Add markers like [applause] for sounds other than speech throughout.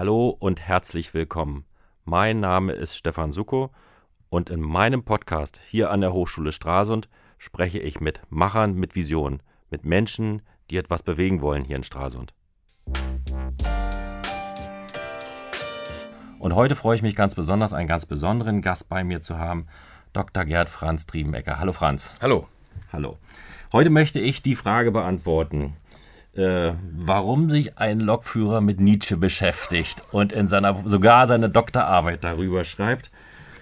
Hallo und herzlich willkommen. Mein Name ist Stefan Suko und in meinem Podcast hier an der Hochschule Stralsund spreche ich mit Machern mit Visionen, mit Menschen, die etwas bewegen wollen hier in Stralsund. Und heute freue ich mich ganz besonders, einen ganz besonderen Gast bei mir zu haben, Dr. Gerd Franz Triebenecker. Hallo Franz. Hallo. Hallo. Heute möchte ich die Frage beantworten, äh, warum sich ein Lokführer mit Nietzsche beschäftigt und in seiner sogar seine Doktorarbeit darüber schreibt,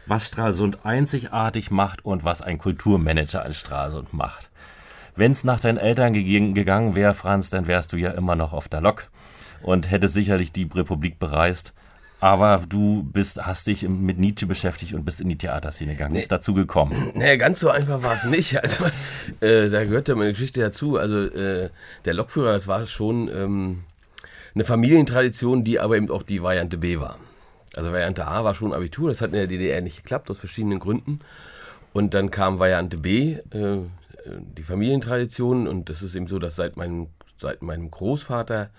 was Stralsund einzigartig macht und was ein Kulturmanager an Stralsund macht. Wenn es nach deinen Eltern gegangen wäre, Franz, dann wärst du ja immer noch auf der Lok und hättest sicherlich die Republik bereist. Aber du bist, hast dich mit Nietzsche beschäftigt und bist in die Theaterszene gegangen. Nee. Ist dazu gekommen? Naja, ganz so einfach war es nicht. [laughs] Also, äh, da gehört ja meine Geschichte dazu. Also, äh, der Lokführer, das war schon ähm, eine Familientradition, die aber eben auch die Variante B war. Also, Variante A war schon Abitur, das hat in der DDR nicht geklappt, aus verschiedenen Gründen. Und dann kam Variante B, äh, die Familientradition. Und das ist eben so, dass seit meinem, seit meinem Großvater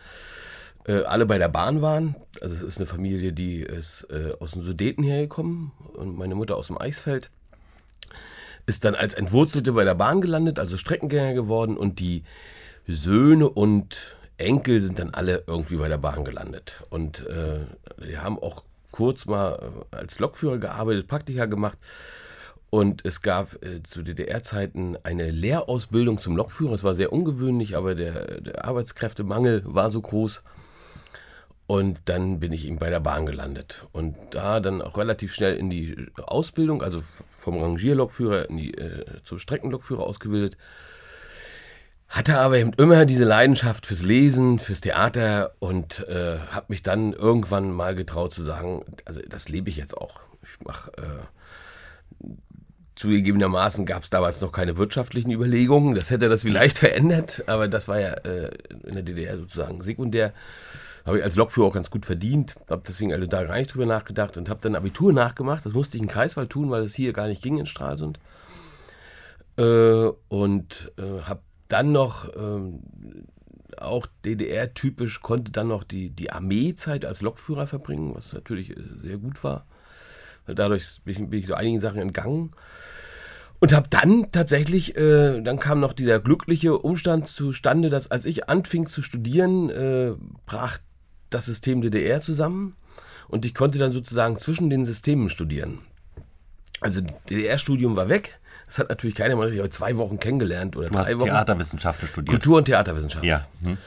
äh, alle bei der Bahn waren. Also es ist eine Familie, die ist äh, aus den Sudeten hergekommen und meine Mutter aus dem Eisfeld. Ist dann als Entwurzelte bei der Bahn gelandet, also Streckengänger geworden und die Söhne und Enkel sind dann alle irgendwie bei der Bahn gelandet. Und äh, die haben auch kurz mal äh, als Lokführer gearbeitet, Praktika gemacht. Und es gab äh, zu DDR-Zeiten eine Lehrausbildung zum Lokführer. Es war sehr ungewöhnlich, aber der, der Arbeitskräftemangel war so groß. Und dann bin ich eben bei der Bahn gelandet. Und da dann auch relativ schnell in die Ausbildung, also vom Rangierlokführer in die, äh, zum Streckenlokführer ausgebildet. Hatte aber eben immer diese Leidenschaft fürs Lesen, fürs Theater und äh, habe mich dann irgendwann mal getraut zu sagen, also das lebe ich jetzt auch. Ich mache äh, zugegebenermaßen gab es damals noch keine wirtschaftlichen Überlegungen. Das hätte das vielleicht verändert, aber das war ja äh, in der DDR sozusagen sekundär habe ich als Lokführer auch ganz gut verdient, habe deswegen also da gar nicht drüber nachgedacht und habe dann Abitur nachgemacht. Das musste ich in Kreiswald tun, weil es hier gar nicht ging in Stralsund. Äh, und äh, habe dann noch, äh, auch DDR-typisch, konnte dann noch die, die Armeezeit als Lokführer verbringen, was natürlich äh, sehr gut war. Dadurch bin ich, bin ich so einigen Sachen entgangen. Und habe dann tatsächlich, äh, dann kam noch dieser glückliche Umstand zustande, dass als ich anfing zu studieren, äh, brach das System DDR zusammen und ich konnte dann sozusagen zwischen den Systemen studieren. Also DDR-Studium war weg. Das hat natürlich keiner mal, ich habe zwei Wochen kennengelernt oder du drei hast Wochen. Theaterwissenschaften studiert. Kultur und Theaterwissenschaft. Ja. Hm.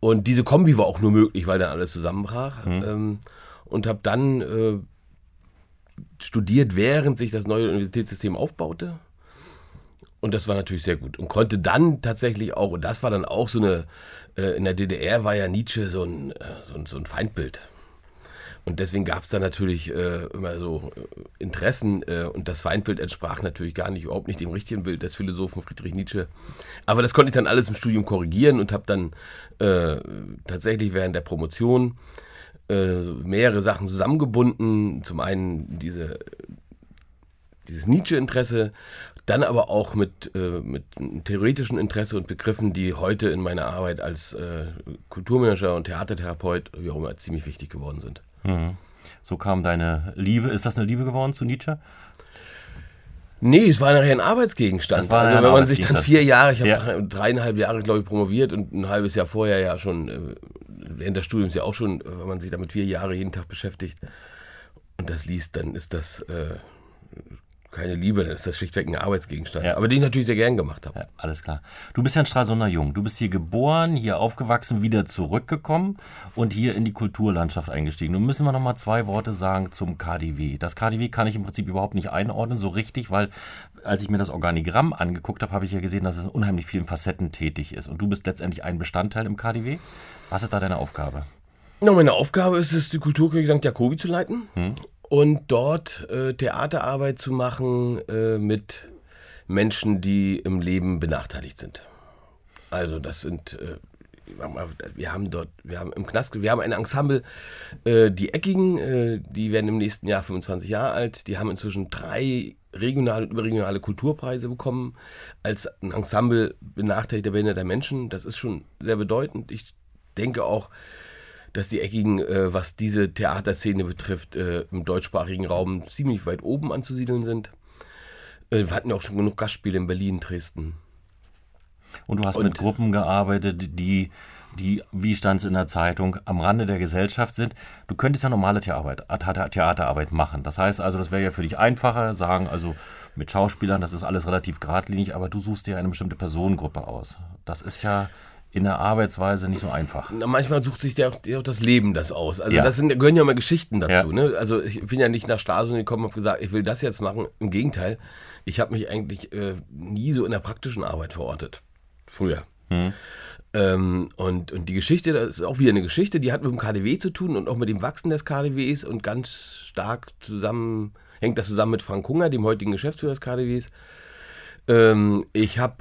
Und diese Kombi war auch nur möglich, weil dann alles zusammenbrach. Hm. Ähm, und habe dann äh, studiert, während sich das neue Universitätssystem aufbaute. Und das war natürlich sehr gut. Und konnte dann tatsächlich auch, und das war dann auch so eine, äh, in der DDR war ja Nietzsche so ein, äh, so ein, so ein Feindbild. Und deswegen gab es da natürlich äh, immer so äh, Interessen äh, und das Feindbild entsprach natürlich gar nicht, überhaupt nicht dem richtigen Bild des Philosophen Friedrich Nietzsche. Aber das konnte ich dann alles im Studium korrigieren und habe dann tatsächlich während der Promotion mehrere Sachen zusammengebunden. Zum einen diese, dieses Nietzsche-Interesse dann aber auch mit, äh, mit theoretischen Interesse und Begriffen, die heute in meiner Arbeit als äh, Kulturmanager und Theatertherapeut, wie auch immer, ziemlich wichtig geworden sind. Mhm. So kam deine Liebe, ist das eine Liebe geworden zu Nietzsche? Nee, es war nachher ein Arbeitsgegenstand. also wenn man sich dann vier Jahre, ich habe ja. dreieinhalb Jahre, glaube ich, promoviert und ein halbes Jahr vorher ja schon, äh, während des Studiums ja auch schon, äh, wenn man sich damit vier Jahre jeden Tag beschäftigt und das liest, dann ist das äh, keine Liebe, dann ist das schlichtweg ein Arbeitsgegenstand. Ja. Aber den ich natürlich sehr gern gemacht habe. Ja, alles klar. Du bist ja ein Stralsunder Jung. Du bist hier geboren, hier aufgewachsen, wieder zurückgekommen und hier in die Kulturlandschaft eingestiegen. Nun müssen wir noch mal zwei Worte sagen zum KDW. Das KDW kann ich im Prinzip überhaupt nicht einordnen, so richtig, weil als ich mir das Organigramm angeguckt habe, habe ich ja gesehen, dass es in unheimlich vielen Facetten tätig ist. Und du bist letztendlich ein Bestandteil im KDW. Was ist da deine Aufgabe? Na, meine Aufgabe ist es, die Kulturkirche St. Jakobi zu leiten. Hm und dort äh, Theaterarbeit zu machen äh, mit Menschen, die im Leben benachteiligt sind. Also das sind, äh, wir haben dort, wir haben im Knast, wir haben ein Ensemble, äh, die Eckigen, äh, die werden im nächsten Jahr 25 Jahre alt, die haben inzwischen drei regionale und überregionale Kulturpreise bekommen als ein Ensemble benachteiligter behinderter Menschen. Das ist schon sehr bedeutend. Ich denke auch, dass die Eckigen, äh, was diese Theaterszene betrifft, äh, im deutschsprachigen Raum ziemlich weit oben anzusiedeln sind. Äh, wir hatten ja auch schon genug Gastspiele in Berlin, Dresden. Und du hast und mit Gruppen gearbeitet, die, die, wie stand es in der Zeitung, am Rande der Gesellschaft sind. Du könntest ja normale Theaterarbeit, Theaterarbeit machen. Das heißt also, das wäre ja für dich einfacher, sagen, also mit Schauspielern, das ist alles relativ geradlinig, aber du suchst dir eine bestimmte Personengruppe aus. Das ist ja in der Arbeitsweise nicht so einfach. Na, manchmal sucht sich ja auch, das Leben das aus. Also ja. das sind, gehören ja mal Geschichten dazu. Ja. Ne? Also ich bin ja nicht nach Straßen gekommen und habe gesagt, ich will das jetzt machen. Im Gegenteil, ich habe mich eigentlich äh, nie so in der praktischen Arbeit verortet. Früher. Hm. Ähm, und, und die Geschichte, das ist auch wieder eine Geschichte, die hat mit dem KDW zu tun und auch mit dem Wachsen des KDWs und ganz stark zusammen, hängt das zusammen mit Frank Hunger, dem heutigen Geschäftsführer des KDWs. Ähm, ich habe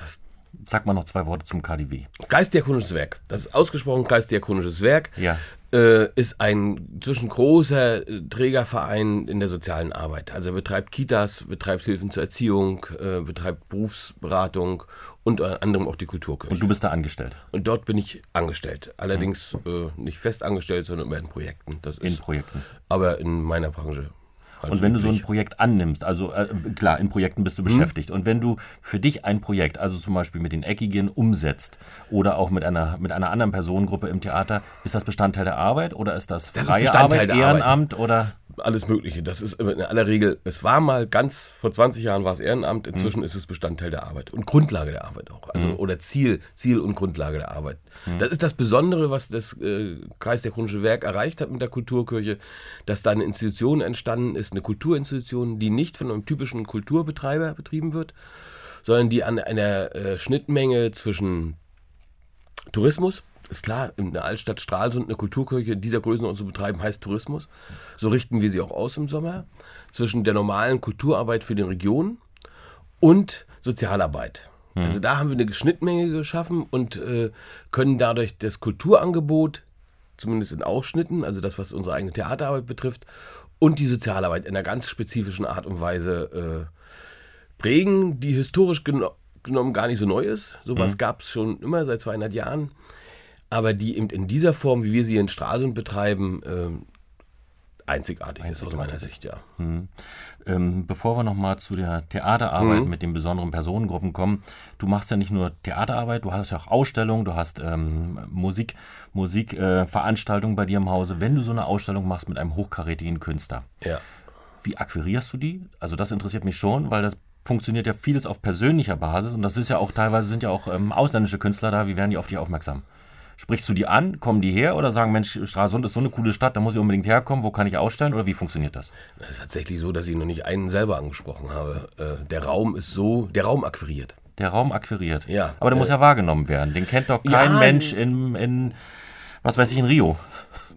Sag mal noch zwei Worte zum KDW. Geistdiakonisches Werk. Das ist ausgesprochen Geistdiakonisches Werk. Ja. Äh, ist ein zwischen großer äh, Trägerverein in der sozialen Arbeit. Also er betreibt Kitas, betreibt Hilfen zur Erziehung, äh, betreibt Berufsberatung und unter anderem auch die Kulturkirche. Und du bist da angestellt? Und dort bin ich angestellt. Allerdings mhm. äh, nicht fest angestellt, sondern immer in Projekten. Das in Projekten. Aber in meiner Branche und wenn du so ein Projekt annimmst, also äh, klar, in Projekten bist du mhm. beschäftigt. Und wenn du für dich ein Projekt, also zum Beispiel mit den Eckigen, umsetzt oder auch mit einer, mit einer anderen Personengruppe im Theater, ist das Bestandteil der Arbeit oder ist das freie das Arbeit, Ehrenamt Arbeit. oder? alles Mögliche. Das ist in aller Regel, es war mal ganz, vor 20 Jahren war es Ehrenamt, inzwischen mhm. ist es Bestandteil der Arbeit und Grundlage der Arbeit auch. Also, mhm. Oder Ziel, Ziel und Grundlage der Arbeit. Mhm. Das ist das Besondere, was das äh, Kreis der Chronische Werk erreicht hat mit der Kulturkirche, dass da eine Institution entstanden ist, eine Kulturinstitution, die nicht von einem typischen Kulturbetreiber betrieben wird, sondern die an einer äh, Schnittmenge zwischen Tourismus, ist klar, in der Altstadt Stralsund eine Kulturkirche dieser Größenordnung zu betreiben, heißt Tourismus. So richten wir sie auch aus im Sommer. Zwischen der normalen Kulturarbeit für die Region und Sozialarbeit. Mhm. Also da haben wir eine Schnittmenge geschaffen und äh, können dadurch das Kulturangebot, zumindest in Ausschnitten, also das, was unsere eigene Theaterarbeit betrifft, und die Sozialarbeit in einer ganz spezifischen Art und Weise äh, prägen, die historisch geno genommen gar nicht so neu ist. Sowas mhm. gab es schon immer seit 200 Jahren aber die eben in dieser Form, wie wir sie in Stralsund betreiben, ähm, einzigartig, einzigartig, ist aus meiner Sicht, ja. Mhm. Ähm, bevor wir nochmal zu der Theaterarbeit mhm. mit den besonderen Personengruppen kommen, du machst ja nicht nur Theaterarbeit, du hast ja auch Ausstellungen, du hast ähm, Musik, Musikveranstaltungen äh, bei dir im Hause. Wenn du so eine Ausstellung machst mit einem hochkarätigen Künstler, ja. wie akquirierst du die? Also das interessiert mich schon, weil das funktioniert ja vieles auf persönlicher Basis und das ist ja auch teilweise sind ja auch ähm, ausländische Künstler da, wie werden die auf dich aufmerksam? Sprichst du die an, kommen die her oder sagen, Mensch, Stralsund ist so eine coole Stadt, da muss ich unbedingt herkommen, wo kann ich ausstellen oder wie funktioniert das? Das ist tatsächlich so, dass ich noch nicht einen selber angesprochen habe. Äh, der Raum ist so, der Raum akquiriert. Der Raum akquiriert. Ja. Aber der äh, muss ja wahrgenommen werden. Den kennt doch kein ja, Mensch in, in, was weiß ich, in Rio.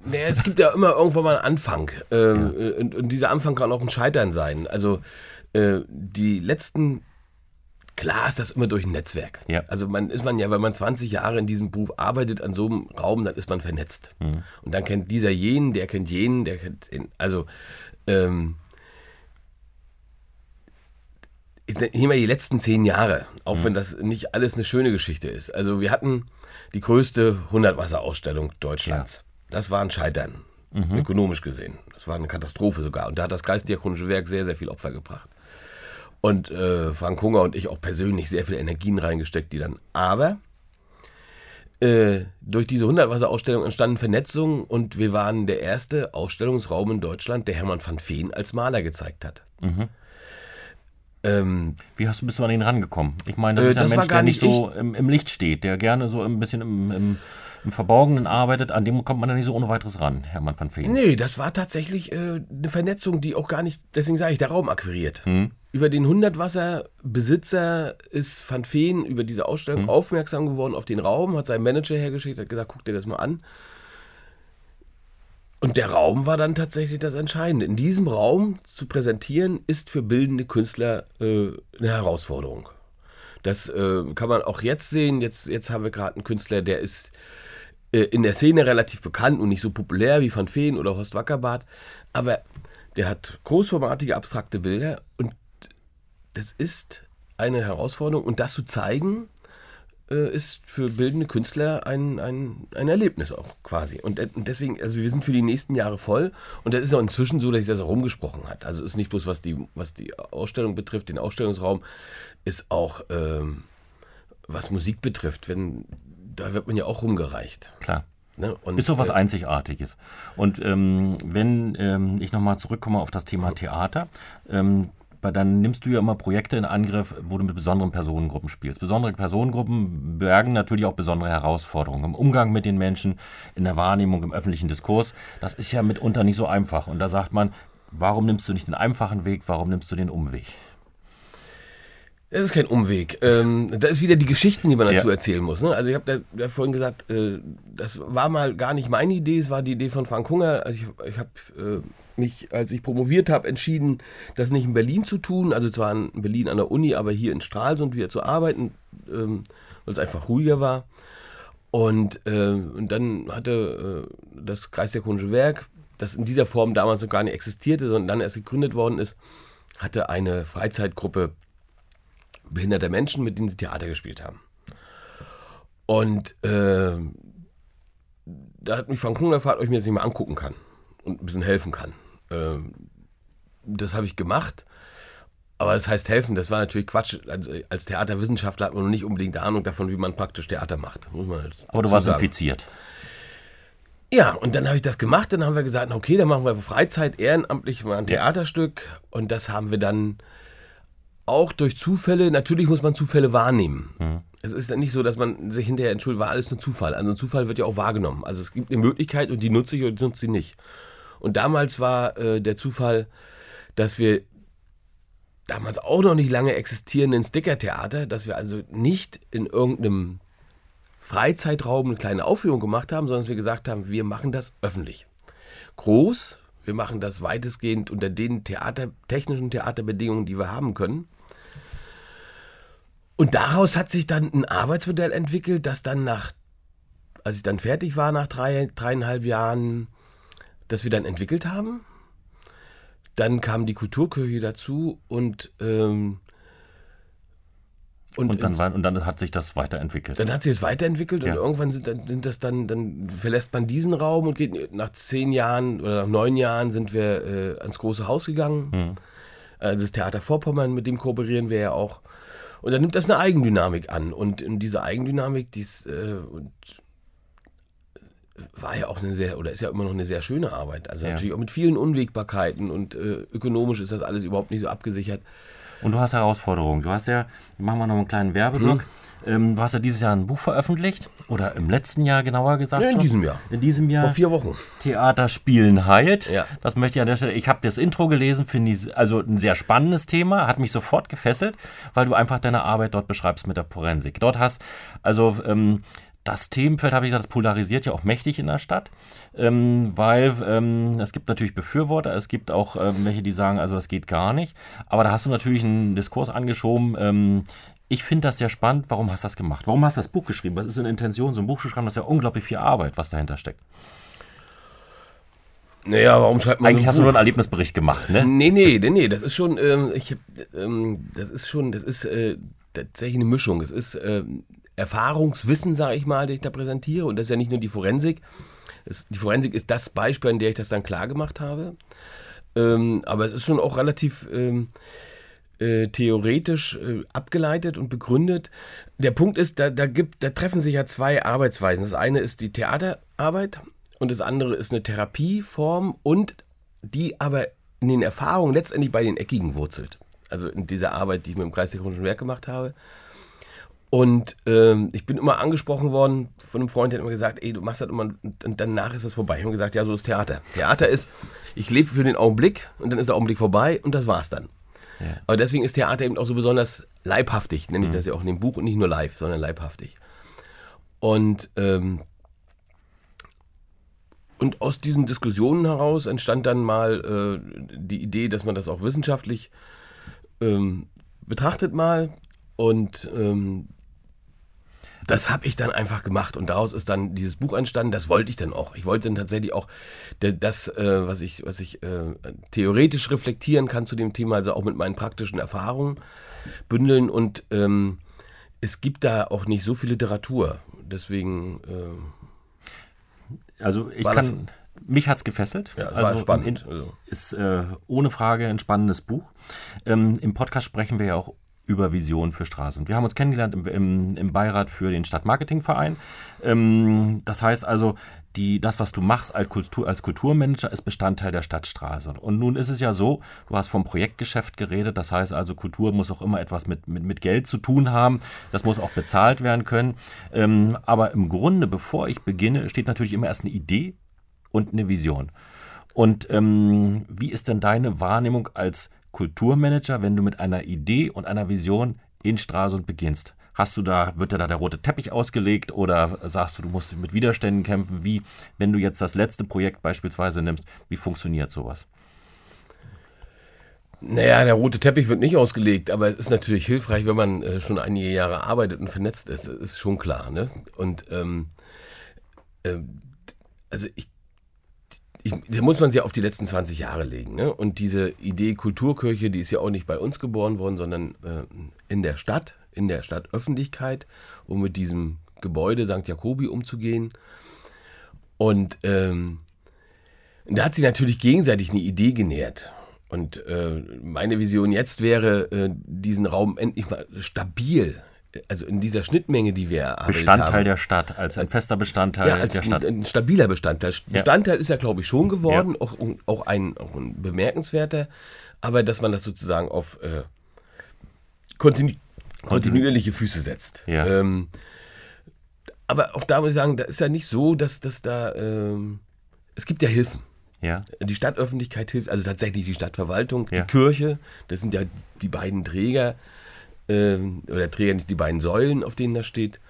Nee, es gibt ja immer irgendwann mal einen Anfang. Ähm, ja. und, und, dieser Anfang kann auch ein Scheitern sein. Also äh, die letzten Klar ist das immer durch ein Netzwerk. Ja. Also man ist man ja, wenn man 20 Jahre in diesem Beruf arbeitet, an so einem Raum, dann ist man vernetzt. Mhm. Und dann kennt dieser jenen, der kennt jenen, der kennt den. Also ähm, ich nehme mal die letzten zehn Jahre, auch mhm. wenn das nicht alles eine schöne Geschichte ist. Also wir hatten die größte 100-Wasser-Ausstellung Deutschlands. Ja. Das war ein Scheitern, mhm. ökonomisch gesehen. Das war eine Katastrophe sogar. Und da hat das Geistdiakonische Werk sehr, sehr viel Opfer gebracht. Und äh, Frank Hunger und ich auch persönlich sehr viele Energien reingesteckt, die dann. Aber äh, durch diese 100-Wasser-Ausstellung entstanden Vernetzungen und wir waren der erste Ausstellungsraum in Deutschland, der Hermann van Veen als Maler gezeigt hat. Mhm. Ähm, Wie hast du bist du an ihn rangekommen? Ich meine, das äh, ist ein Mensch, der nicht so im, im, Licht steht, der gerne so ein bisschen im, im, im, Verborgenen arbeitet. An dem kommt man dann nicht so ohne weiteres ran, Hermann van Veen. Nee, das war tatsächlich äh, eine Vernetzung, die auch gar nicht, deswegen sage ich, der Raum akquiriert. Mhm. Über den Hundertwasser-Besitzer ist Van Veen über diese Ausstellung mhm. aufmerksam geworden auf den Raum, hat seinen Manager hergeschickt, hat gesagt, guck dir das mal an. Und der Raum war dann tatsächlich das Entscheidende. In diesem Raum zu präsentieren, ist für bildende Künstler äh, eine Herausforderung. Das äh, kann man auch jetzt sehen. Jetzt, jetzt haben wir gerade einen Künstler, der ist äh, in der Szene relativ bekannt und nicht so populär wie Van Veen oder Horst Wackerbart. Aber der hat großformatige, abstrakte Bilder und das ist eine Herausforderung und das zu zeigen äh, ist für bildende Künstler ein, ein, ein Erlebnis auch quasi. Und, äh, deswegen, also wir sind für die nächsten Jahre voll. Und das ist auch inzwischen so, dass sich das auch rumgesprochen hat. Also ist nicht bloß, was die, was die Ausstellung betrifft, den Ausstellungsraum, ist auch, ähm, was Musik betrifft, wenn, da wird man ja auch rumgereicht. Klar. Ne? Und, ist so was äh, Einzigartiges. Und ähm, wenn ähm, ich nochmal zurückkomme auf das Thema Theater, ähm, dann nimmst du ja immer Projekte in Angriff, wo du mit besonderen Personengruppen spielst. Besondere Personengruppen bergen natürlich auch besondere Herausforderungen im Umgang mit den Menschen, in der Wahrnehmung, im öffentlichen Diskurs. Das ist ja mitunter nicht so einfach. Und da sagt man, warum nimmst du nicht den einfachen Weg, warum nimmst du den Umweg? Das ist kein Umweg. Ähm, da ist wieder die Geschichten, die man dazu ja. erzählen muss. Ne? Also ich habe ja vorhin gesagt, äh, das war mal gar nicht meine Idee, es war die Idee von Frank Hunger. Also ich, ich habe äh, mich, als ich promoviert habe, entschieden, das nicht in Berlin zu tun, also zwar in Berlin an der Uni, aber hier in Stralsund wieder zu arbeiten, ähm, weil es einfach ruhiger war. Und, äh, und dann hatte äh, das Kreisdiakonische Werk, das in dieser Form damals noch gar nicht existierte, sondern dann erst gegründet worden ist, hatte eine Freizeitgruppe behinderte Menschen, mit denen sie Theater gespielt haben. Und äh, da hat mich Frank Kuhn gefragt, ob ich mir das nicht mal angucken kann und ein bisschen helfen kann. Äh, das habe ich gemacht. Aber das heißt helfen, das war natürlich Quatsch. Also als Theaterwissenschaftler hat man noch nicht unbedingt Ahnung davon, wie man praktisch Theater macht. Aber du warst sagen. infiziert. Ja, und dann habe ich das gemacht. Dann haben wir gesagt, okay, dann machen wir Freizeit ehrenamtlich mal ein Theaterstück. Und das haben wir dann auch durch Zufälle, natürlich muss man Zufälle wahrnehmen. Mhm. Es ist ja nicht so, dass man sich hinterher entschuldigt, war alles nur Zufall. Also ein Zufall wird ja auch wahrgenommen. Also es gibt eine Möglichkeit und die nutze ich und die nutze sie nicht. Und damals war äh, der Zufall, dass wir damals auch noch nicht lange existierenden Stickertheater, dass wir also nicht in irgendeinem Freizeitraum eine kleine Aufführung gemacht haben, sondern dass wir gesagt haben, wir machen das öffentlich. Groß, wir machen das weitestgehend unter den Theater, technischen Theaterbedingungen, die wir haben können. Und daraus hat sich dann ein Arbeitsmodell entwickelt, das dann nach, als ich dann fertig war, nach drei, dreieinhalb Jahren, das wir dann entwickelt haben. Dann kam die Kulturkirche dazu und ähm, und, und, dann war, und dann hat sich das weiterentwickelt. Dann hat sich das weiterentwickelt ja. und irgendwann sind, sind das dann, dann verlässt man diesen Raum und geht nach zehn Jahren oder nach neun Jahren sind wir äh, ans große Haus gegangen. Mhm. Also das Theater Vorpommern, mit dem kooperieren wir ja auch. Und dann nimmt das eine Eigendynamik an. Und, und diese Eigendynamik, die ist, äh, und war ja auch eine sehr, oder ist ja immer noch eine sehr schöne Arbeit. Also ja. natürlich auch mit vielen Unwägbarkeiten und äh, ökonomisch ist das alles überhaupt nicht so abgesichert. Und du hast Herausforderungen. Du hast ja, machen wir noch einen kleinen Werbeblock. Mhm. Ähm, du hast ja dieses Jahr ein Buch veröffentlicht. Oder im letzten Jahr genauer gesagt. Ja, in schon. diesem Jahr. In diesem Jahr. Vor vier Wochen. Theater spielen heilt. Ja. Das möchte ich an der Stelle. Ich habe das Intro gelesen, finde ich also ein sehr spannendes Thema. Hat mich sofort gefesselt, weil du einfach deine Arbeit dort beschreibst mit der Forensik. Dort hast also ähm, das Themenfeld, habe ich gesagt, das polarisiert ja auch mächtig in der Stadt, ähm, weil ähm, es gibt natürlich Befürworter, es gibt auch ähm, welche, die sagen, also das geht gar nicht. Aber da hast du natürlich einen Diskurs angeschoben. Ähm, ich finde das sehr spannend. Warum hast du das gemacht? Warum hast du das Buch geschrieben? Was ist eine Intention, so ein Buch zu schreiben? Das ist ja unglaublich viel Arbeit, was dahinter steckt. Naja, warum schreibt man Eigentlich so hast Buch? du nur einen Erlebnisbericht gemacht, ne? Nee, nee, nee, nee. Das ist schon, ähm, ich, ähm, das ist schon, das ist äh, tatsächlich eine Mischung. Es ist ähm, Erfahrungswissen, sage ich mal, das ich da präsentiere. Und das ist ja nicht nur die Forensik. Es, die Forensik ist das Beispiel, an der ich das dann klar gemacht habe. Ähm, aber es ist schon auch relativ ähm, äh, theoretisch äh, abgeleitet und begründet. Der Punkt ist, da, da, gibt, da treffen sich ja zwei Arbeitsweisen. Das eine ist die Theaterarbeit und das andere ist eine Therapieform und die aber in den Erfahrungen letztendlich bei den Eckigen wurzelt. Also in dieser Arbeit, die ich mit dem Kreis der Chronischen Werk gemacht habe. Und ähm, ich bin immer angesprochen worden von einem Freund, der hat immer gesagt, ey, du machst das immer und danach ist das vorbei. Ich habe gesagt, ja, so ist Theater. Theater ist, ich lebe für den Augenblick und dann ist der Augenblick vorbei und das war's dann. Ja. Aber deswegen ist Theater eben auch so besonders leibhaftig, nenne ich mhm. das ja auch in dem Buch und nicht nur live, sondern leibhaftig. Und, ähm, und aus diesen Diskussionen heraus entstand dann mal äh, die Idee, dass man das auch wissenschaftlich ähm, betrachtet mal. Und ähm, das habe ich dann einfach gemacht und daraus ist dann dieses Buch entstanden. Das wollte ich dann auch. Ich wollte dann tatsächlich auch das, äh, was ich, was ich äh, theoretisch reflektieren kann zu dem Thema, also auch mit meinen praktischen Erfahrungen bündeln. Und ähm, es gibt da auch nicht so viel Literatur. Deswegen. Äh, also ich kann. Mich hat es gefesselt. Ja, also war spannend. In, also. Ist äh, ohne Frage ein spannendes Buch. Ähm, Im Podcast sprechen wir ja auch über Vision für Straßen. Wir haben uns kennengelernt im, im, im Beirat für den Stadtmarketingverein. Ähm, das heißt also, die, das, was du machst als, Kultur, als Kulturmanager, ist Bestandteil der Stadtstraße. Und nun ist es ja so, du hast vom Projektgeschäft geredet, das heißt also, Kultur muss auch immer etwas mit, mit, mit Geld zu tun haben, das muss auch bezahlt werden können. Ähm, aber im Grunde, bevor ich beginne, steht natürlich immer erst eine Idee und eine Vision. Und ähm, wie ist denn deine Wahrnehmung als Kulturmanager, wenn du mit einer Idee und einer Vision in Stralsund beginnst? Hast du da, wird da der rote Teppich ausgelegt oder sagst du, du musst mit Widerständen kämpfen? Wie, wenn du jetzt das letzte Projekt beispielsweise nimmst, wie funktioniert sowas? Naja, der rote Teppich wird nicht ausgelegt, aber es ist natürlich hilfreich, wenn man äh, schon einige Jahre arbeitet und vernetzt ist, ist schon klar. Ne? Und ähm, äh, also ich ich, da muss man sie auf die letzten 20 Jahre legen. Ne? Und diese Idee Kulturkirche, die ist ja auch nicht bei uns geboren worden, sondern äh, in der Stadt, in der Stadtöffentlichkeit, um mit diesem Gebäude St. Jakobi umzugehen. Und ähm, da hat sie natürlich gegenseitig eine Idee genährt. Und äh, meine Vision jetzt wäre, äh, diesen Raum endlich mal stabil also in dieser Schnittmenge, die wir haben. Bestandteil der Stadt, als ein fester Bestandteil ja, als der Stadt. Ein, ein stabiler Bestandteil. Bestandteil ja. ist ja, glaube ich, schon geworden, ja. auch, auch, ein, auch ein bemerkenswerter, aber dass man das sozusagen auf äh, kontinu kontinuierliche Füße setzt. Ja. Ähm, aber auch da muss ich sagen, da ist ja nicht so, dass, dass da, ähm, es gibt ja Hilfen. Ja. Die Stadtöffentlichkeit hilft, also tatsächlich die Stadtverwaltung, die Kirche, das sind ja die beiden Träger äh, oder Träger nicht die beiden Säulen, auf denen das steht.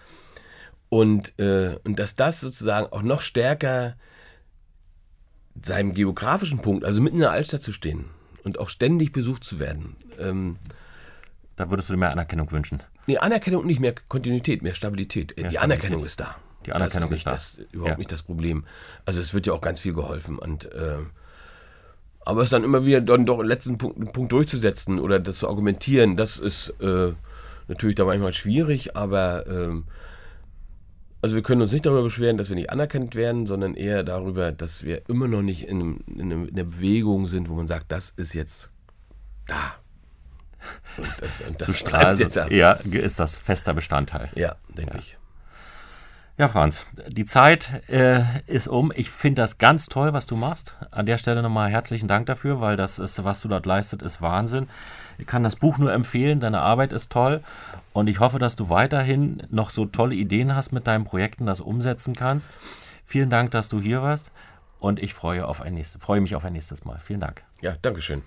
Und, äh, und dass das sozusagen auch noch stärker seinem geografischen Punkt, also mitten in der Altstadt zu stehen und auch ständig besucht zu werden. Ähm, da würdest du dir mehr Anerkennung wünschen? Nee, Anerkennung und nicht mehr Kontinuität, mehr Stabilität. Mehr die Stabilität. Anerkennung ist da. Die Anerkennung ist, ist, da. Das ist überhaupt ja. nicht das Problem. Also es wird ja auch ganz viel geholfen und äh, aber es dann immer wieder dann doch den letzten Punkt, Punkt durchzusetzen oder das zu argumentieren, das ist äh, natürlich da manchmal schwierig, aber ähm, also wir können uns nicht darüber beschweren, dass wir nicht anerkannt werden, sondern eher darüber, dass wir immer noch nicht in, in, in einer Bewegung sind, wo man sagt, das ist jetzt da. Und das, und das Zu Strahl, ja, ist das fester Bestandteil. Ja, denke ja. ich. Ja, Franz, die Zeit äh, ist um. Ich finde das ganz toll, was du machst. An der Stelle nochmal herzlichen Dank dafür, weil das ist, was du dort leistet, ist Wahnsinn. Ich kann das Buch nur empfehlen, deine Arbeit ist toll und ich hoffe, dass du weiterhin noch so tolle Ideen hast mit deinen Projekten, das umsetzen kannst. Vielen Dank, dass du hier warst und ich freue, auf ein nächstes, freue mich auf ein nächstes Mal. Vielen Dank. Ja, Dankeschön.